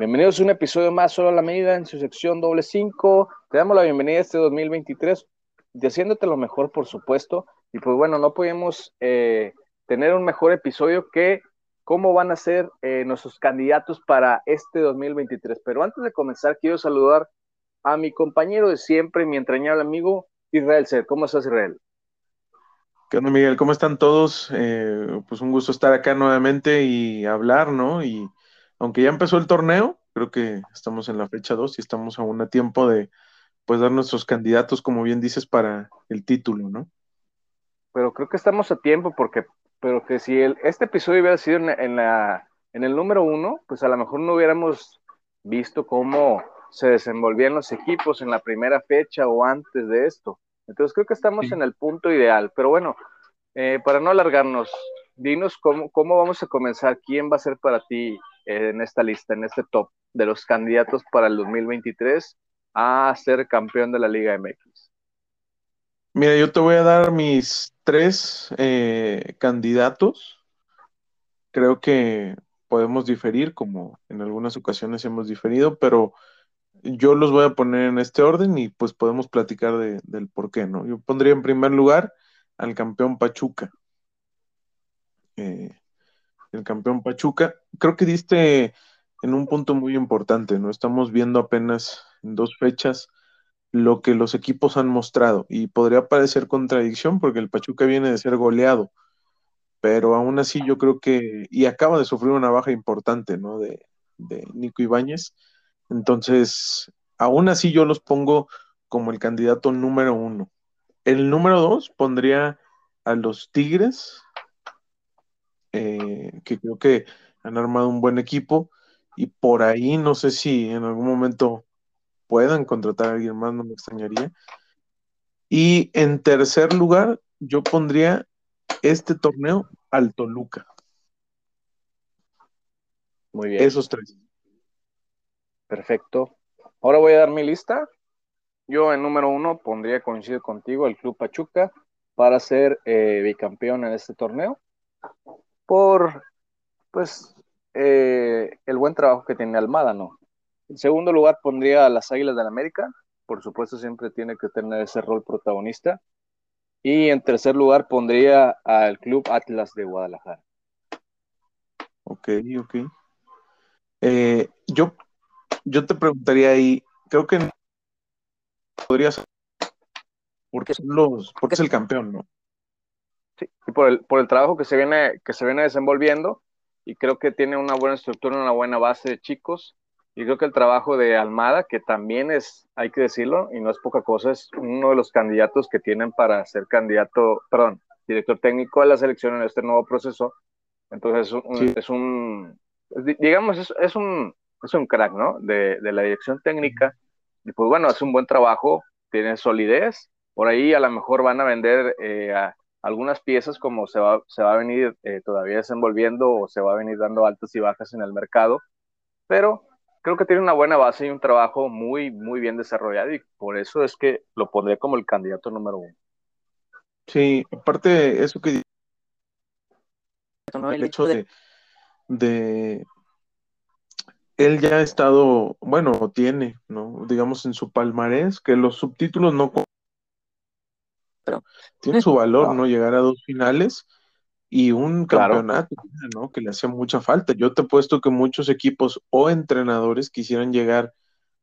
Bienvenidos a un episodio más solo a la medida en su sección doble 5. Te damos la bienvenida a este 2023, deseándote lo mejor, por supuesto. Y pues bueno, no podemos eh, tener un mejor episodio que cómo van a ser eh, nuestros candidatos para este 2023. Pero antes de comenzar, quiero saludar a mi compañero de siempre, mi entrañable amigo Israel Ser. ¿Cómo estás, Israel? ¿Qué onda, Miguel? ¿Cómo están todos? Eh, pues un gusto estar acá nuevamente y hablar, ¿no? Y aunque ya empezó el torneo, creo que estamos en la fecha 2 y estamos aún a tiempo de pues dar nuestros candidatos, como bien dices, para el título, ¿no? Pero creo que estamos a tiempo porque, pero que si el, este episodio hubiera sido en, la, en el número uno, pues a lo mejor no hubiéramos visto cómo se desenvolvían los equipos en la primera fecha o antes de esto. Entonces creo que estamos en el punto ideal. Pero bueno, eh, para no alargarnos, dinos cómo, cómo vamos a comenzar, quién va a ser para ti en esta lista, en este top de los candidatos para el 2023 a ser campeón de la Liga MX. Mira, yo te voy a dar mis tres eh, candidatos. Creo que podemos diferir, como en algunas ocasiones hemos diferido, pero yo los voy a poner en este orden y pues podemos platicar del por qué, ¿no? Yo pondría en primer lugar al campeón Pachuca. Eh, el campeón Pachuca. Creo que diste en un punto muy importante, ¿no? Estamos viendo apenas en dos fechas lo que los equipos han mostrado y podría parecer contradicción porque el Pachuca viene de ser goleado, pero aún así yo creo que, y acaba de sufrir una baja importante, ¿no? De, de Nico Ibáñez entonces, aún así yo los pongo como el candidato número uno. El número dos pondría a los Tigres, eh, que creo que han armado un buen equipo y por ahí no sé si en algún momento puedan contratar a alguien más, no me extrañaría. Y en tercer lugar, yo pondría este torneo al Toluca. Muy bien. Esos tres. Perfecto. Ahora voy a dar mi lista. Yo en número uno pondría, coincido contigo, el Club Pachuca para ser eh, bicampeón en este torneo. Por, pues, eh, el buen trabajo que tiene Almada, ¿no? En segundo lugar pondría a las Águilas del la América. Por supuesto, siempre tiene que tener ese rol protagonista. Y en tercer lugar pondría al Club Atlas de Guadalajara. Ok, ok. Eh, yo yo te preguntaría ahí, creo que podrías porque son los, porque es el campeón, ¿no? Sí, y por el, por el trabajo que se viene, que se viene desenvolviendo, y creo que tiene una buena estructura, una buena base de chicos, y creo que el trabajo de Almada, que también es, hay que decirlo, y no es poca cosa, es uno de los candidatos que tienen para ser candidato, perdón, director técnico de la selección en este nuevo proceso. Entonces es un, digamos, es, un, es un crack, ¿no? De, la dirección técnica. Y pues bueno, hace un buen trabajo, tiene solidez. Por ahí a lo mejor van a vender eh, algunas piezas como se va, se va a venir eh, todavía desenvolviendo o se va a venir dando altas y bajas en el mercado. Pero creo que tiene una buena base y un trabajo muy, muy bien desarrollado y por eso es que lo pondré como el candidato número uno. Sí, aparte eso que el hecho de, de, él ya ha estado, bueno, tiene, ¿no? Digamos en su palmarés, que los subtítulos no pero tiene su valor, ¿no? Llegar a dos finales y un campeonato, ¿no? Que le hacía mucha falta. Yo te he puesto que muchos equipos o entrenadores quisieran llegar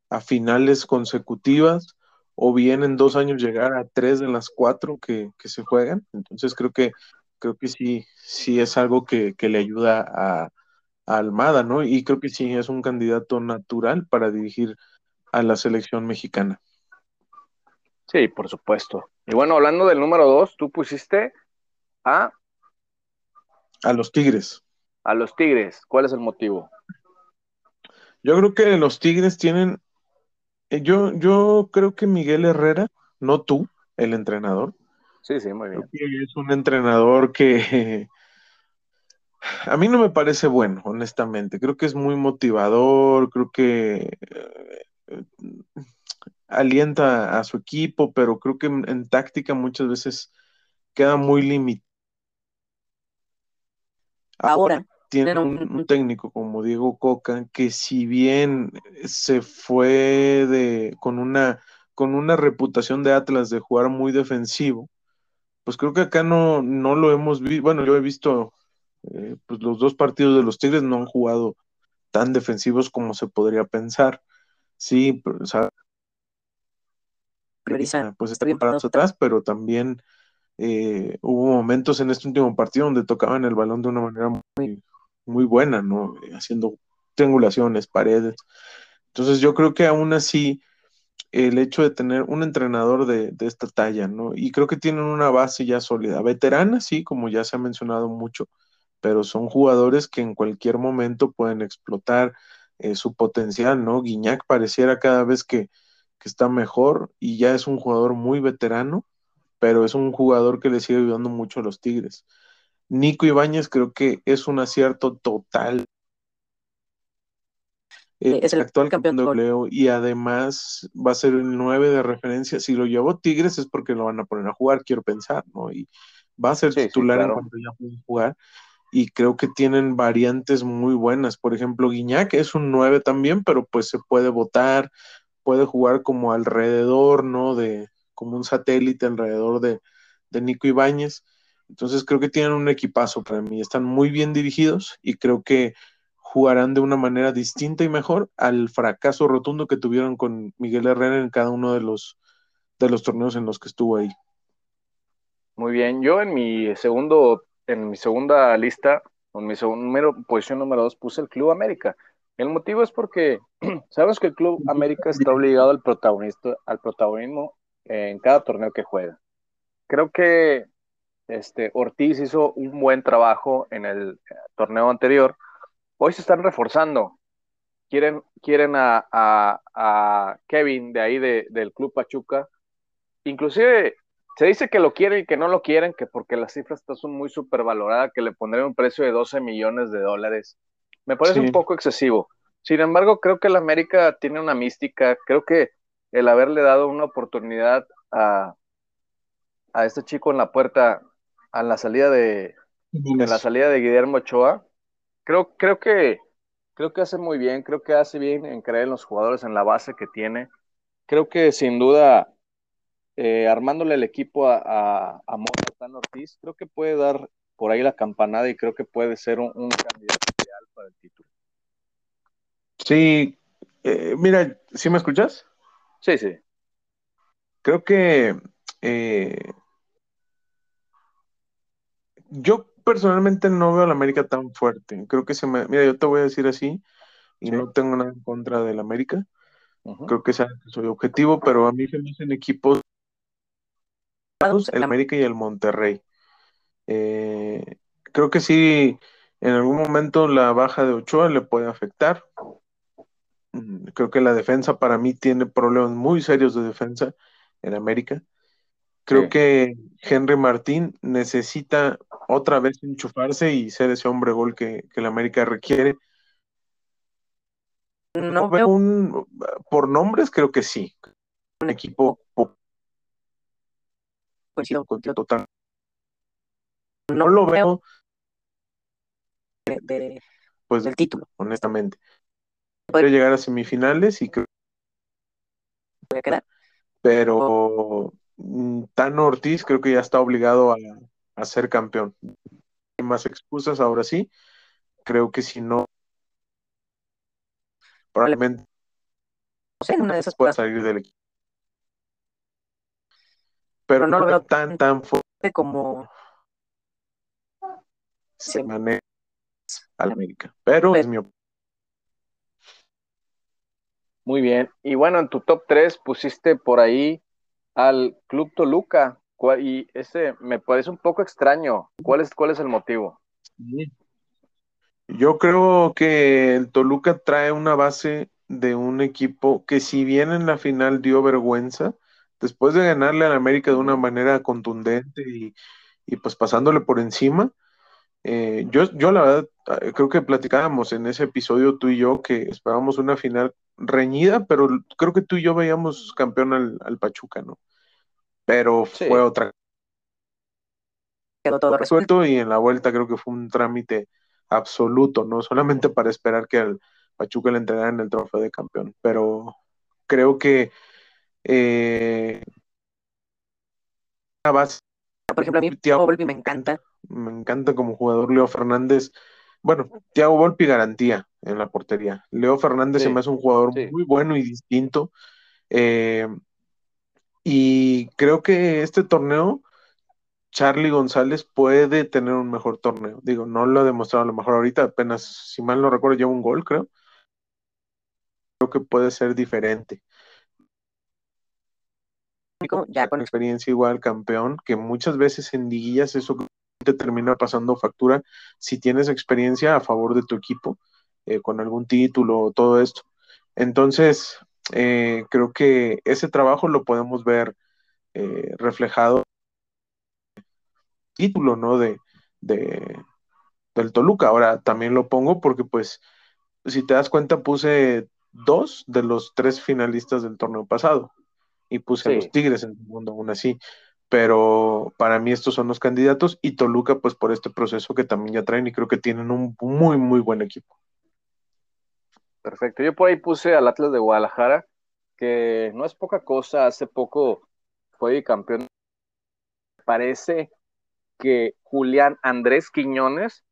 a finales consecutivas o bien en dos años llegar a tres de las cuatro que, se juegan. Entonces creo que creo que sí, sí es algo que, que le ayuda a, Almada, ¿no? Y creo que sí es un candidato natural para dirigir a la selección mexicana. Sí, por supuesto. Y bueno, hablando del número dos, tú pusiste a... A los Tigres. A los Tigres. ¿Cuál es el motivo? Yo creo que los Tigres tienen... Eh, yo, yo creo que Miguel Herrera, no tú, el entrenador. Sí, sí, muy bien. es un entrenador que a mí no me parece bueno, honestamente. Creo que es muy motivador, creo que eh, alienta a su equipo, pero creo que en, táctica muchas veces queda muy limitado. Ahora, tienen un, técnico como Diego Coca que si bien se fue de con una con una reputación de Atlas de jugar muy defensivo, pues creo que acá no, no lo hemos visto. Bueno, yo he visto eh, pues los dos partidos de los Tigres no han jugado tan defensivos como se podría pensar. Sí, o sea, pues está bien parados atrás, pero también eh, hubo momentos en este último partido donde tocaban el balón de una manera muy, muy buena, ¿no? Haciendo triangulaciones, paredes. Entonces yo creo que aún así el hecho de tener un entrenador de, de, esta talla, ¿no? Y creo que tienen una base ya sólida, veterana, sí, como ya se ha mencionado mucho, pero son jugadores que en cualquier momento pueden explotar eh, su potencial, ¿no? Guiñac pareciera cada vez que, que, está mejor y ya es un jugador muy veterano, pero es un jugador que le sigue ayudando mucho a los Tigres. Nico Ibáñez creo que es un acierto total. Eh, es el actual campeón de goleo y además va a ser el 9 de referencia. Si lo llevó Tigres es porque lo van a poner a jugar, quiero pensar, ¿no? Y va a ser titular en cuanto ya pueden jugar. Y creo que tienen variantes muy buenas. Por ejemplo, Guiñac es un 9 también, pero pues se puede votar, puede jugar como alrededor, ¿no? De, como un satélite alrededor de, de Nico Ibáñez. Entonces creo que tienen un equipazo para mí, están muy bien dirigidos y creo que jugarán de una manera distinta y mejor al fracaso rotundo que tuvieron con Miguel Herrera en cada uno de los, de los torneos en los que estuvo ahí. Muy bien, yo en mi segundo, en mi segunda lista, en mi segunda posición número dos, puse el Club América. El motivo es porque sabemos que el Club América está obligado al protagonista, al protagonismo en cada torneo que juega. Creo que este, Ortiz hizo un buen trabajo en el torneo anterior. Hoy se están reforzando. Quieren, quieren a, Kevin de ahí del Club Pachuca. Inclusive se dice que lo quieren y que no lo quieren, que porque las cifras son muy supervaloradas, que le pondrían un precio de 12 millones de dólares. Me parece un poco excesivo. Sin embargo, creo que la América tiene una mística. Creo que el haberle dado una oportunidad a, a este chico en la puerta a la salida de, la salida de Guillermo Ochoa, creo, creo que creo que hace muy bien, creo que hace bien en creer en los jugadores, en la base que tiene. Creo que sin duda, eh, armándole el equipo a, a, a Ortiz, creo que puede dar por ahí la campanada y creo que puede ser un, candidato ideal para el título. Sí, eh, mira, ¿sí me escuchas? Sí, sí. Creo que eh, yo personalmente no veo a la América tan fuerte. Creo que se me. Mira, yo te voy a decir así, y no tengo nada en contra del América. Creo que soy objetivo, pero a mí se me hacen equipos el América y el Monterrey. Eh, creo que sí, en algún momento la baja de Ochoa le puede afectar. Mm, creo que la defensa para mí tiene problemas muy serios de defensa en América. Creo que Henry Martín necesita otra vez enchufarse y ser ese hombre gol que, que la América requiere. No veo un, por nombres creo que sí. Un equipo total. No lo veo pues del título, honestamente. Puede llegar a semifinales y creo pero Mm, Tano Ortiz creo que ya está obligado a, ser campeón. Hay más excusas ahora sí. Creo que si no, probablemente no sé, una de esas pueda salir del equipo. Pero, no lo veo tan, tan fuerte como se maneja al América. Pero es mi opinión. Muy bien. Y bueno, en tu top 3 pusiste por ahí al Club Toluca. Y ese me parece un poco extraño. ¿Cuál es, cuál es el motivo? Yo creo que el Toluca trae una base de un equipo que si bien en la final dio vergüenza, después de ganarle al América de una manera contundente y, pues pasándole por encima, eh, yo, yo la verdad eh, creo que platicábamos en ese episodio tú y yo que esperábamos una final reñida, pero creo que tú y yo veíamos campeón al Pachuca, ¿no? pero fue otra. Quedó todo resuelto y en la vuelta creo que fue un trámite absoluto, no solamente para esperar que al Pachuca le entregaran el trofeo de campeón, pero creo que eh, base, por ejemplo, a mí Thiago Volpi me encanta. Me encanta como jugador Leo Fernández. Bueno, Thiago Volpi garantía en la portería. Leo Fernández se me hace un jugador muy bueno y distinto. Eh, y creo que este torneo, Charlie González puede tener un mejor torneo. Digo, no lo ha demostrado a lo mejor ahorita, apenas, si mal no recuerdo, lleva un gol, creo. Creo que puede ser diferente. Ya con experiencia igual, campeón, que muchas veces en liguillas eso te termina pasando factura si tienes experiencia a favor de tu equipo, eh, con algún título o todo esto. Entonces, eh, creo que ese trabajo lo podemos ver eh, reflejado título, ¿no? De, de, del Toluca. Ahora también lo pongo porque, pues, si te das cuenta, puse dos de los tres finalistas del torneo pasado y puse a los Tigres en el mundo aún así. Pero para mí estos son los candidatos y Toluca, pues por este proceso que también ya traen y creo que tienen un muy, muy buen equipo. Perfecto. Yo por ahí puse al Atlas de Guadalajara, que no es poca cosa, hace poco fue campeón. Parece que Julián Andrés Quiñones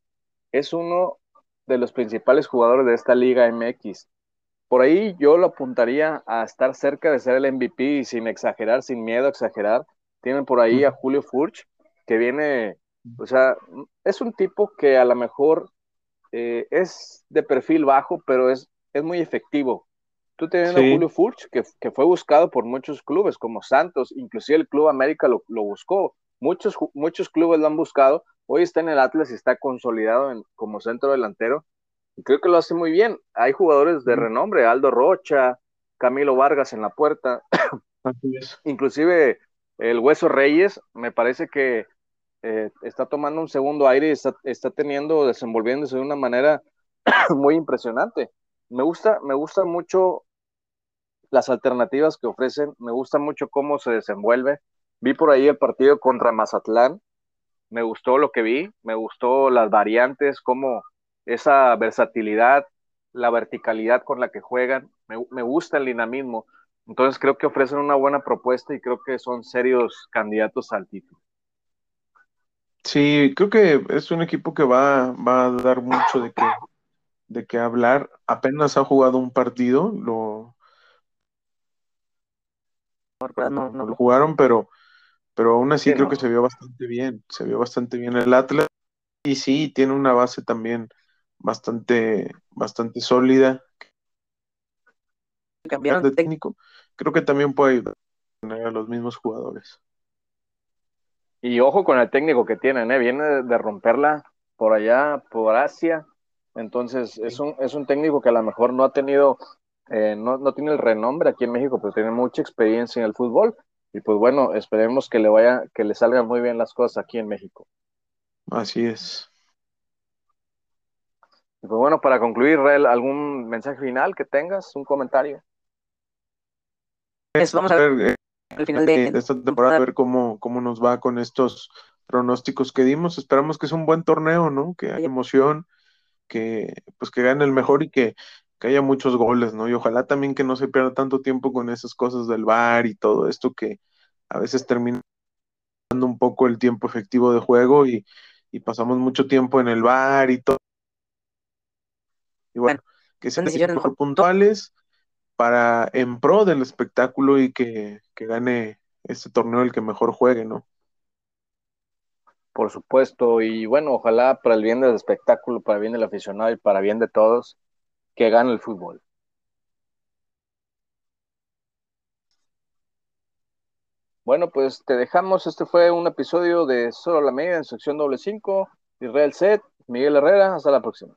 es uno de los principales jugadores de esta Liga MX. Por ahí yo lo apuntaría a estar cerca de ser el MVP y sin exagerar, sin miedo a exagerar. Tienen por ahí a Julio Furch, que viene, o sea, es un tipo que a lo mejor eh, es de perfil bajo, pero es es muy efectivo. Tú teniendo a Julio Furch, que, fue buscado por muchos clubes como Santos, inclusive el Club América lo, buscó, muchos, muchos clubes lo han buscado, hoy está en el Atlas y está consolidado en, como centro delantero, y creo que lo hace muy bien. Hay jugadores de renombre, Aldo Rocha, Camilo Vargas en la puerta, inclusive el Hueso Reyes, me parece que eh, está tomando un segundo aire y está, está teniendo, desenvolviéndose de una manera muy impresionante me gusta, me gusta mucho las alternativas que ofrecen, me gusta mucho cómo se desenvuelve. Vi por ahí el partido contra Mazatlán, me gustó lo que vi, me gustó las variantes, cómo esa versatilidad, la verticalidad con la que juegan, me, me gusta el dinamismo. Entonces creo que ofrecen una buena propuesta y creo que son serios candidatos al título. Sí, creo que es un equipo que va, va a dar mucho de qué, de qué hablar. Apenas ha jugado un partido, lo, no, lo jugaron, pero, pero aún así creo que se vio bastante bien, se vio bastante bien el Atlas y sí, tiene una base también bastante, bastante sólida. Cambiaron de técnico, creo que también puede ayudar a los mismos jugadores. Y ojo con el técnico que tienen, ¿eh? viene de romperla por allá, por Asia, entonces, es un, es un técnico que a lo mejor no ha tenido, eh, no, no, tiene el renombre aquí en México, pero tiene mucha experiencia en el fútbol. Y pues bueno, esperemos que le vaya, que le salgan muy bien las cosas aquí en México. Así es. Y pues bueno, para concluir, Rael, ¿algún mensaje final que tengas? ¿Un comentario? Pues vamos a ver eh, al final de, esta temporada, a ver cómo, cómo nos va con estos pronósticos que dimos. Esperamos que sea un buen torneo, ¿no? Que haya emoción, que pues que gane el mejor y que, haya muchos goles, ¿no? Y ojalá también que no se pierda tanto tiempo con esas cosas del bar y todo esto que a veces termina dando un poco el tiempo efectivo de juego y, pasamos mucho tiempo en el bar y todo. Y bueno, que sean mejor puntuales para en pro del espectáculo y que, que gane este torneo el que mejor juegue, ¿no? Por supuesto, y bueno, ojalá para el bien del espectáculo, para el bien del aficionado y para bien de todos, que gane el fútbol. Bueno, pues te dejamos. Este fue un episodio de Solo la Media en sección doble cinco. Israel Set, Miguel Herrera. Hasta la próxima.